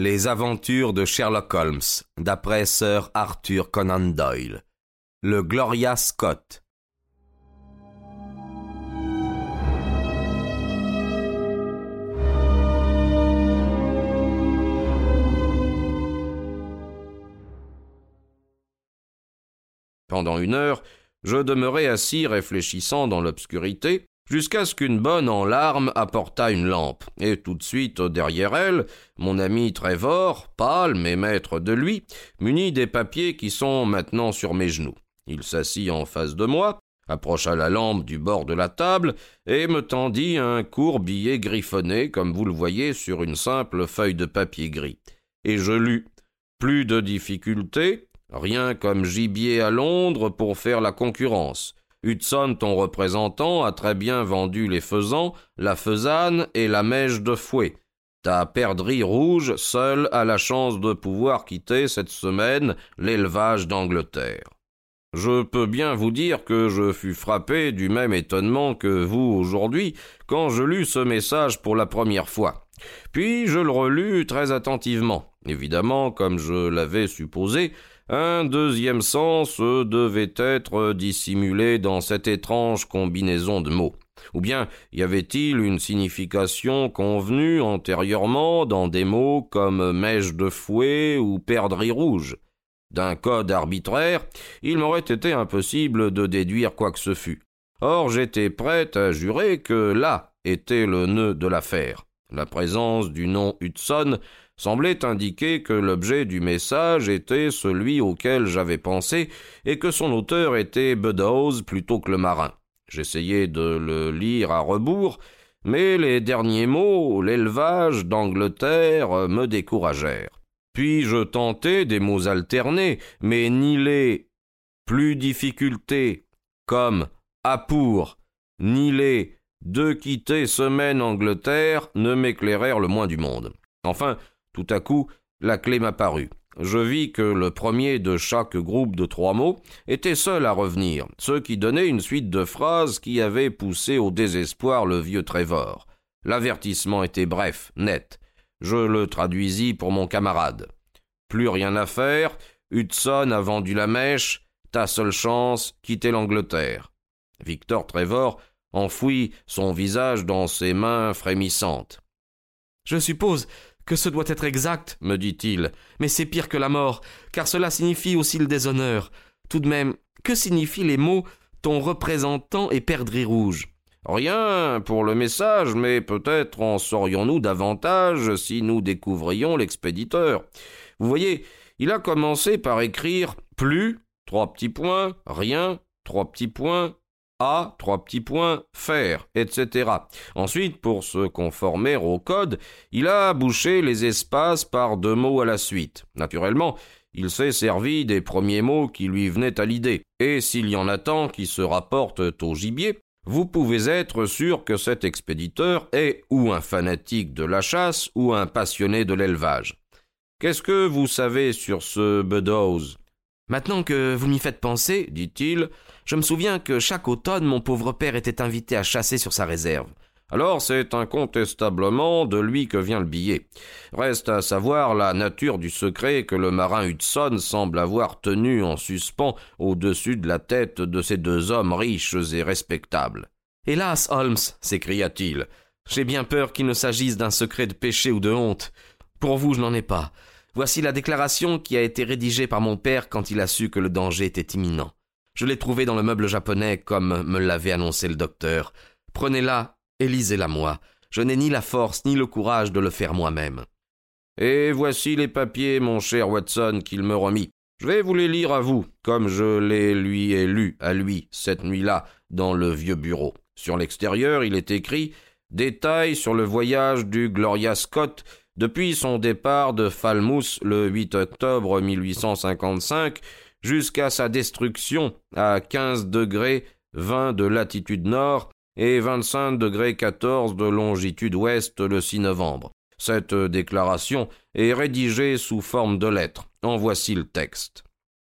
Les aventures de Sherlock Holmes, d'après Sir Arthur Conan Doyle. Le Gloria Scott. Pendant une heure, je demeurai assis réfléchissant dans l'obscurité, jusqu'à ce qu'une bonne en larmes apporta une lampe, et tout de suite derrière elle, mon ami Trevor, pâle mais maître de lui, munit des papiers qui sont maintenant sur mes genoux. Il s'assit en face de moi, approcha la lampe du bord de la table, et me tendit un court billet griffonné, comme vous le voyez sur une simple feuille de papier gris. Et je lus. Plus de difficultés, rien comme gibier à Londres pour faire la concurrence. Hudson, ton représentant, a très bien vendu les faisans, la faisane et la mèche de fouet. Ta perdrix rouge seule a la chance de pouvoir quitter cette semaine l'élevage d'Angleterre. Je peux bien vous dire que je fus frappé du même étonnement que vous aujourd'hui quand je lus ce message pour la première fois. Puis je le relus très attentivement. Évidemment, comme je l'avais supposé, un deuxième sens devait être dissimulé dans cette étrange combinaison de mots. Ou bien y avait-il une signification convenue antérieurement dans des mots comme mèche de fouet ou perdrix rouge D'un code arbitraire, il m'aurait été impossible de déduire quoi que ce fût. Or j'étais prêt à jurer que là était le nœud de l'affaire. La présence du nom Hudson semblait indiquer que l'objet du message était celui auquel j'avais pensé et que son auteur était Beddoes plutôt que le marin. J'essayai de le lire à rebours, mais les derniers mots, l'élevage d'Angleterre, me découragèrent. Puis je tentai des mots alternés, mais ni les plus difficultés, comme à pour, ni les de quitter semaine Angleterre ne m'éclairèrent le moins du monde. Enfin, tout à coup, la clé m'apparut. Je vis que le premier de chaque groupe de trois mots était seul à revenir, ce qui donnait une suite de phrases qui avaient poussé au désespoir le vieux Trevor. L'avertissement était bref, net. Je le traduisis pour mon camarade. Plus rien à faire, Hudson a vendu la mèche, ta seule chance, quitter l'Angleterre. Victor Trevor enfouit son visage dans ses mains frémissantes. Je suppose que ce doit être exact, me dit-il, mais c'est pire que la mort, car cela signifie aussi le déshonneur. Tout de même, que signifient les mots ton représentant et perdrix rouge Rien pour le message, mais peut-être en saurions-nous davantage si nous découvrions l'expéditeur. Vous voyez, il a commencé par écrire plus, trois petits points, rien, trois petits points, a, trois petits points, faire, etc. Ensuite, pour se conformer au code, il a bouché les espaces par deux mots à la suite. Naturellement, il s'est servi des premiers mots qui lui venaient à l'idée. Et s'il y en a tant qui se rapportent au gibier, vous pouvez être sûr que cet expéditeur est ou un fanatique de la chasse ou un passionné de l'élevage. Qu'est-ce que vous savez sur ce Beddoes Maintenant que vous m'y faites penser, dit-il, je me souviens que chaque automne mon pauvre père était invité à chasser sur sa réserve. Alors c'est incontestablement de lui que vient le billet. Reste à savoir la nature du secret que le marin Hudson semble avoir tenu en suspens au-dessus de la tête de ces deux hommes riches et respectables. Hélas, Holmes, s'écria-t-il, j'ai bien peur qu'il ne s'agisse d'un secret de péché ou de honte. Pour vous, je n'en ai pas. Voici la déclaration qui a été rédigée par mon père quand il a su que le danger était imminent. Je l'ai trouvée dans le meuble japonais comme me l'avait annoncé le docteur. Prenez-la et lisez-la moi. Je n'ai ni la force ni le courage de le faire moi-même. Et voici les papiers, mon cher Watson, qu'il me remit. Je vais vous les lire à vous, comme je les lui ai lus à lui cette nuit-là dans le vieux bureau. Sur l'extérieur, il est écrit Détails sur le voyage du Gloria Scott depuis son départ de Falmouth le 8 octobre 1855 jusqu'à sa destruction à 15 degrés 20 de latitude nord et 25 degrés 14 de longitude ouest le 6 novembre. Cette déclaration est rédigée sous forme de lettre. En voici le texte.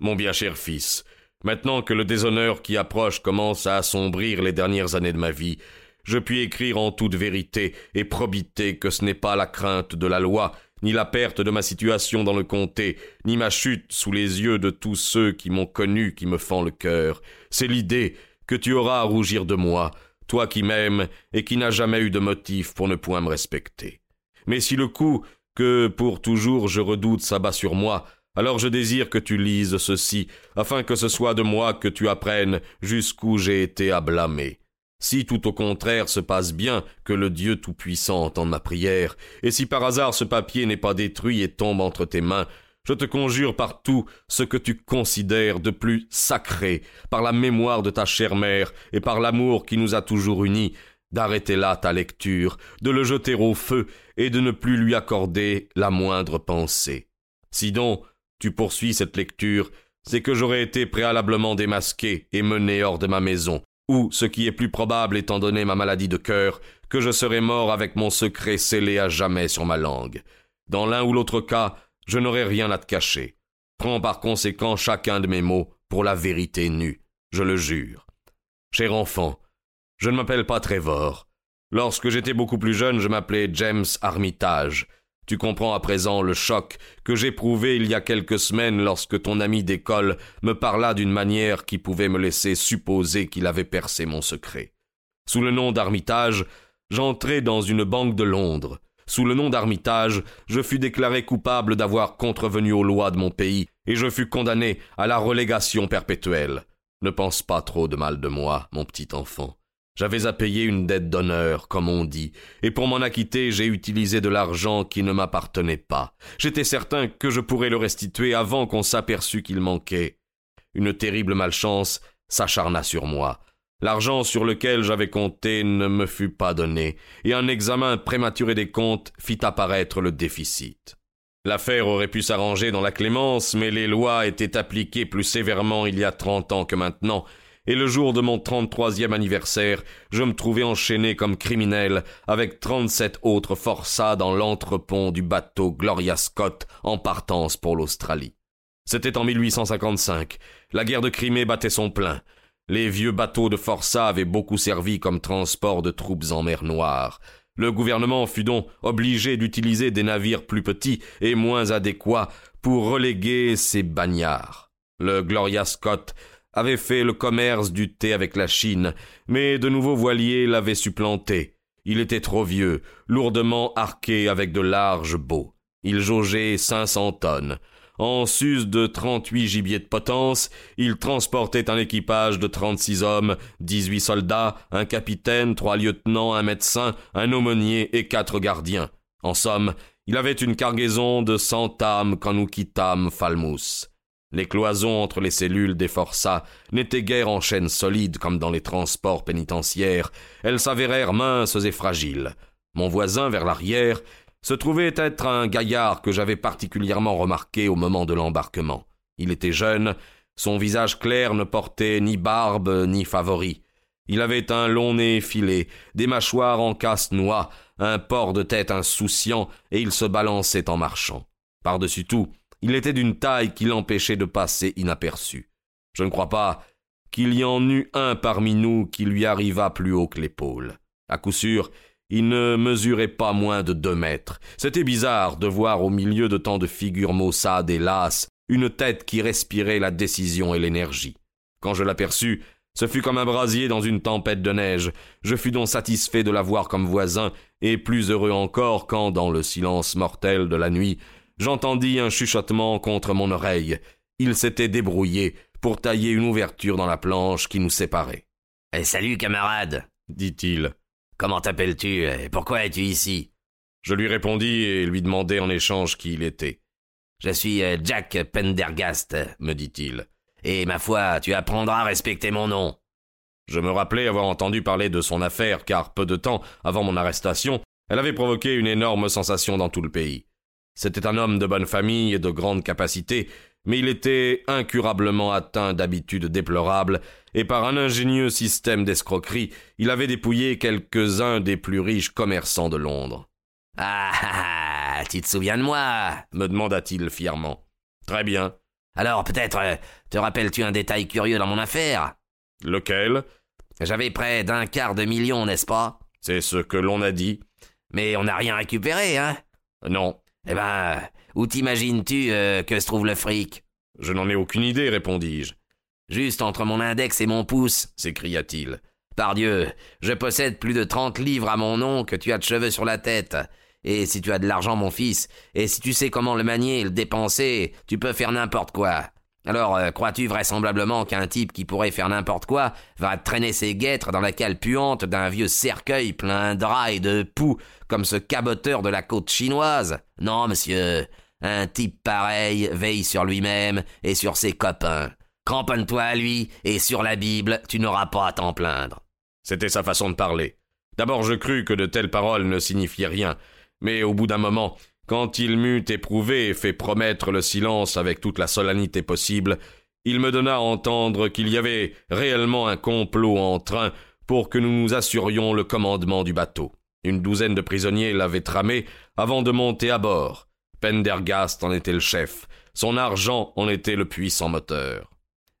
Mon bien cher fils, maintenant que le déshonneur qui approche commence à assombrir les dernières années de ma vie, je puis écrire en toute vérité et probité que ce n'est pas la crainte de la loi, ni la perte de ma situation dans le comté, ni ma chute sous les yeux de tous ceux qui m'ont connu qui me fend le cœur. C'est l'idée que tu auras à rougir de moi, toi qui m'aimes et qui n'as jamais eu de motif pour ne point me respecter. Mais si le coup que pour toujours je redoute s'abat sur moi, alors je désire que tu lises ceci, afin que ce soit de moi que tu apprennes jusqu'où j'ai été à blâmer. Si tout au contraire se passe bien, que le Dieu Tout-Puissant entende ma prière, et si par hasard ce papier n'est pas détruit et tombe entre tes mains, je te conjure par tout ce que tu considères de plus sacré, par la mémoire de ta chère mère et par l'amour qui nous a toujours unis, d'arrêter là ta lecture, de le jeter au feu et de ne plus lui accorder la moindre pensée. Si donc tu poursuis cette lecture, c'est que j'aurais été préalablement démasqué et mené hors de ma maison, ou, ce qui est plus probable étant donné ma maladie de cœur, que je serais mort avec mon secret scellé à jamais sur ma langue. Dans l'un ou l'autre cas, je n'aurai rien à te cacher. Prends par conséquent chacun de mes mots pour la vérité nue, je le jure. Cher enfant, je ne m'appelle pas Trevor. Lorsque j'étais beaucoup plus jeune, je m'appelais James Armitage. Tu comprends à présent le choc que j'éprouvai il y a quelques semaines lorsque ton ami d'école me parla d'une manière qui pouvait me laisser supposer qu'il avait percé mon secret. Sous le nom d'Armitage, j'entrai dans une banque de Londres. Sous le nom d'Armitage, je fus déclaré coupable d'avoir contrevenu aux lois de mon pays, et je fus condamné à la relégation perpétuelle. Ne pense pas trop de mal de moi, mon petit enfant. J'avais à payer une dette d'honneur, comme on dit, et pour m'en acquitter, j'ai utilisé de l'argent qui ne m'appartenait pas. J'étais certain que je pourrais le restituer avant qu'on s'aperçût qu'il manquait. Une terrible malchance s'acharna sur moi. L'argent sur lequel j'avais compté ne me fut pas donné, et un examen prématuré des comptes fit apparaître le déficit. L'affaire aurait pu s'arranger dans la clémence, mais les lois étaient appliquées plus sévèrement il y a trente ans que maintenant, et le jour de mon trente-troisième anniversaire, je me trouvais enchaîné comme criminel avec trente-sept autres forçats dans l'entrepont du bateau Gloria Scott en partance pour l'Australie. C'était en 1855. La guerre de Crimée battait son plein. Les vieux bateaux de forçats avaient beaucoup servi comme transport de troupes en mer Noire. Le gouvernement fut donc obligé d'utiliser des navires plus petits et moins adéquats pour reléguer ses bagnards. Le Gloria Scott avait fait le commerce du thé avec la Chine, mais de nouveaux voiliers l'avaient supplanté. Il était trop vieux, lourdement arqué avec de larges baux. Il jaugeait cinq cents tonnes. En sus de trente-huit gibiers de potence, il transportait un équipage de trente-six hommes, dix-huit soldats, un capitaine, trois lieutenants, un médecin, un aumônier et quatre gardiens. En somme, il avait une cargaison de cent âmes quand nous quittâmes Falmouth. Les cloisons entre les cellules des forçats n'étaient guère en chaîne solide comme dans les transports pénitentiaires, elles s'avérèrent minces et fragiles. Mon voisin, vers l'arrière, se trouvait être un gaillard que j'avais particulièrement remarqué au moment de l'embarquement. Il était jeune, son visage clair ne portait ni barbe ni favori. Il avait un long nez effilé, des mâchoires en casse-noix, un port de tête insouciant, et il se balançait en marchant. Par-dessus tout, il était d'une taille qui l'empêchait de passer inaperçu. Je ne crois pas qu'il y en eût un parmi nous qui lui arrivât plus haut que l'épaule. À coup sûr, il ne mesurait pas moins de deux mètres. C'était bizarre de voir au milieu de tant de figures maussades et lasses une tête qui respirait la décision et l'énergie. Quand je l'aperçus, ce fut comme un brasier dans une tempête de neige. Je fus donc satisfait de l'avoir comme voisin, et plus heureux encore quand, dans le silence mortel de la nuit, j'entendis un chuchotement contre mon oreille. Il s'était débrouillé pour tailler une ouverture dans la planche qui nous séparait. Eh, salut, camarade, dit-il. Comment t'appelles-tu et pourquoi es-tu ici? Je lui répondis et lui demandai en échange qui il était. Je suis euh, Jack Pendergast, me dit-il. Et ma foi, tu apprendras à respecter mon nom. Je me rappelais avoir entendu parler de son affaire, car peu de temps avant mon arrestation, elle avait provoqué une énorme sensation dans tout le pays. C'était un homme de bonne famille et de grande capacité, mais il était incurablement atteint d'habitudes déplorables, et par un ingénieux système d'escroquerie, il avait dépouillé quelques-uns des plus riches commerçants de Londres. Ah, ah, ah tu te souviens de moi? me demanda-t-il fièrement. Très bien. Alors peut-être euh, te rappelles-tu un détail curieux dans mon affaire? Lequel? J'avais près d'un quart de million, n'est-ce pas? C'est ce que l'on a dit. Mais on n'a rien récupéré, hein? Non. Eh ben, où t'imagines-tu euh, que se trouve le fric? Je n'en ai aucune idée, répondis-je. Juste entre mon index et mon pouce, s'écria-t-il. Pardieu, je possède plus de trente livres à mon nom que tu as de cheveux sur la tête. Et si tu as de l'argent, mon fils, et si tu sais comment le manier et le dépenser, tu peux faire n'importe quoi. Alors, euh, crois-tu vraisemblablement qu'un type qui pourrait faire n'importe quoi va traîner ses guêtres dans la cale puante d'un vieux cercueil plein de et de poux comme ce caboteur de la côte chinoise? Non, monsieur. Un type pareil veille sur lui-même et sur ses copains. Cramponne-toi à lui, et sur la Bible, tu n'auras pas à t'en plaindre. C'était sa façon de parler. D'abord je crus que de telles paroles ne signifiaient rien, mais au bout d'un moment, quand il m'eut éprouvé et fait promettre le silence avec toute la solennité possible, il me donna à entendre qu'il y avait réellement un complot en train pour que nous nous assurions le commandement du bateau. Une douzaine de prisonniers l'avaient tramé avant de monter à bord. Pendergast en était le chef, son argent en était le puissant moteur.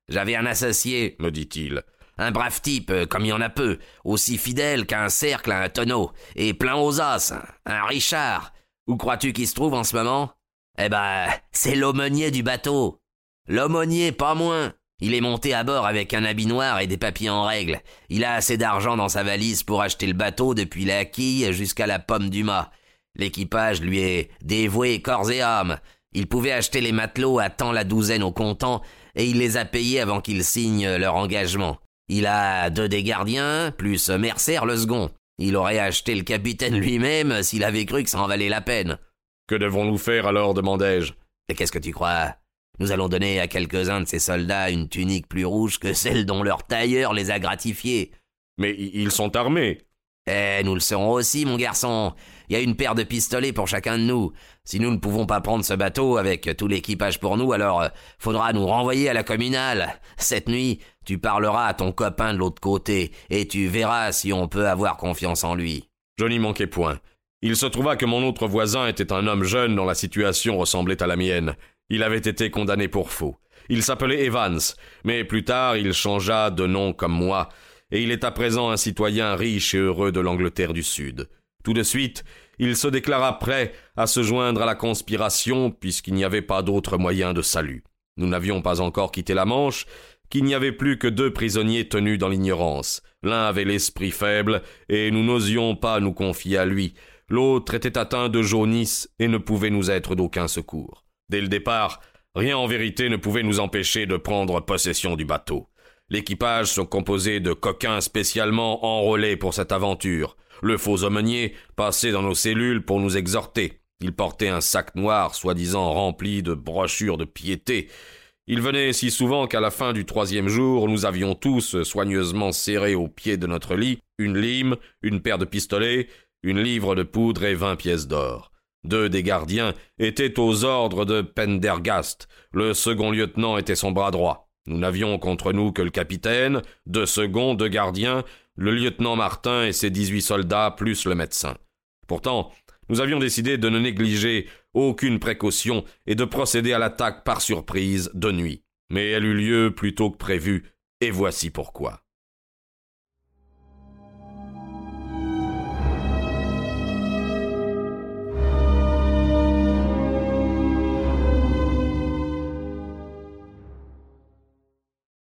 J'avais un associé, me dit-il, un brave type, euh, comme il y en a peu, aussi fidèle qu'un cercle à un tonneau, et plein aux os, un Richard. Où crois-tu qu'il se trouve en ce moment? Eh ben, c'est l'aumônier du bateau. L'aumônier, pas moins. Il est monté à bord avec un habit noir et des papiers en règle. Il a assez d'argent dans sa valise pour acheter le bateau depuis la quille jusqu'à la pomme du mât. L'équipage lui est dévoué corps et âme. Il pouvait acheter les matelots à tant la douzaine au comptant, et il les a payés avant qu'ils signent leur engagement. Il a deux des gardiens, plus Mercer le second. Il aurait acheté le capitaine lui-même s'il avait cru que ça en valait la peine. Que devons-nous faire alors demandai-je. Et qu'est-ce que tu crois? Nous allons donner à quelques-uns de ces soldats une tunique plus rouge que celle dont leur tailleur les a gratifiés. Mais ils sont armés. Eh, nous le serons aussi, mon garçon. Il y a une paire de pistolets pour chacun de nous. Si nous ne pouvons pas prendre ce bateau avec tout l'équipage pour nous, alors euh, faudra nous renvoyer à la communale. Cette nuit, tu parleras à ton copain de l'autre côté, et tu verras si on peut avoir confiance en lui. Je n'y manquais point. Il se trouva que mon autre voisin était un homme jeune dont la situation ressemblait à la mienne. Il avait été condamné pour faux. Il s'appelait Evans, mais plus tard il changea de nom comme moi, et il est à présent un citoyen riche et heureux de l'Angleterre du Sud. Tout de suite, il se déclara prêt à se joindre à la conspiration, puisqu'il n'y avait pas d'autre moyen de salut. Nous n'avions pas encore quitté la Manche, qu'il n'y avait plus que deux prisonniers tenus dans l'ignorance. L'un avait l'esprit faible, et nous n'osions pas nous confier à lui. L'autre était atteint de jaunisse et ne pouvait nous être d'aucun secours. Dès le départ, rien en vérité ne pouvait nous empêcher de prendre possession du bateau. L'équipage se composait de coquins spécialement enrôlés pour cette aventure. Le faux aumônier passait dans nos cellules pour nous exhorter. Il portait un sac noir soi-disant rempli de brochures de piété. Il venait si souvent qu'à la fin du troisième jour, nous avions tous soigneusement serré au pied de notre lit une lime, une paire de pistolets, une livre de poudre et vingt pièces d'or. Deux des gardiens étaient aux ordres de Pendergast. Le second lieutenant était son bras droit. Nous n'avions contre nous que le capitaine, deux seconds, deux gardiens, le lieutenant Martin et ses dix-huit soldats, plus le médecin. Pourtant, nous avions décidé de ne négliger aucune précaution et de procéder à l'attaque par surprise de nuit. Mais elle eut lieu plus tôt que prévu, et voici pourquoi.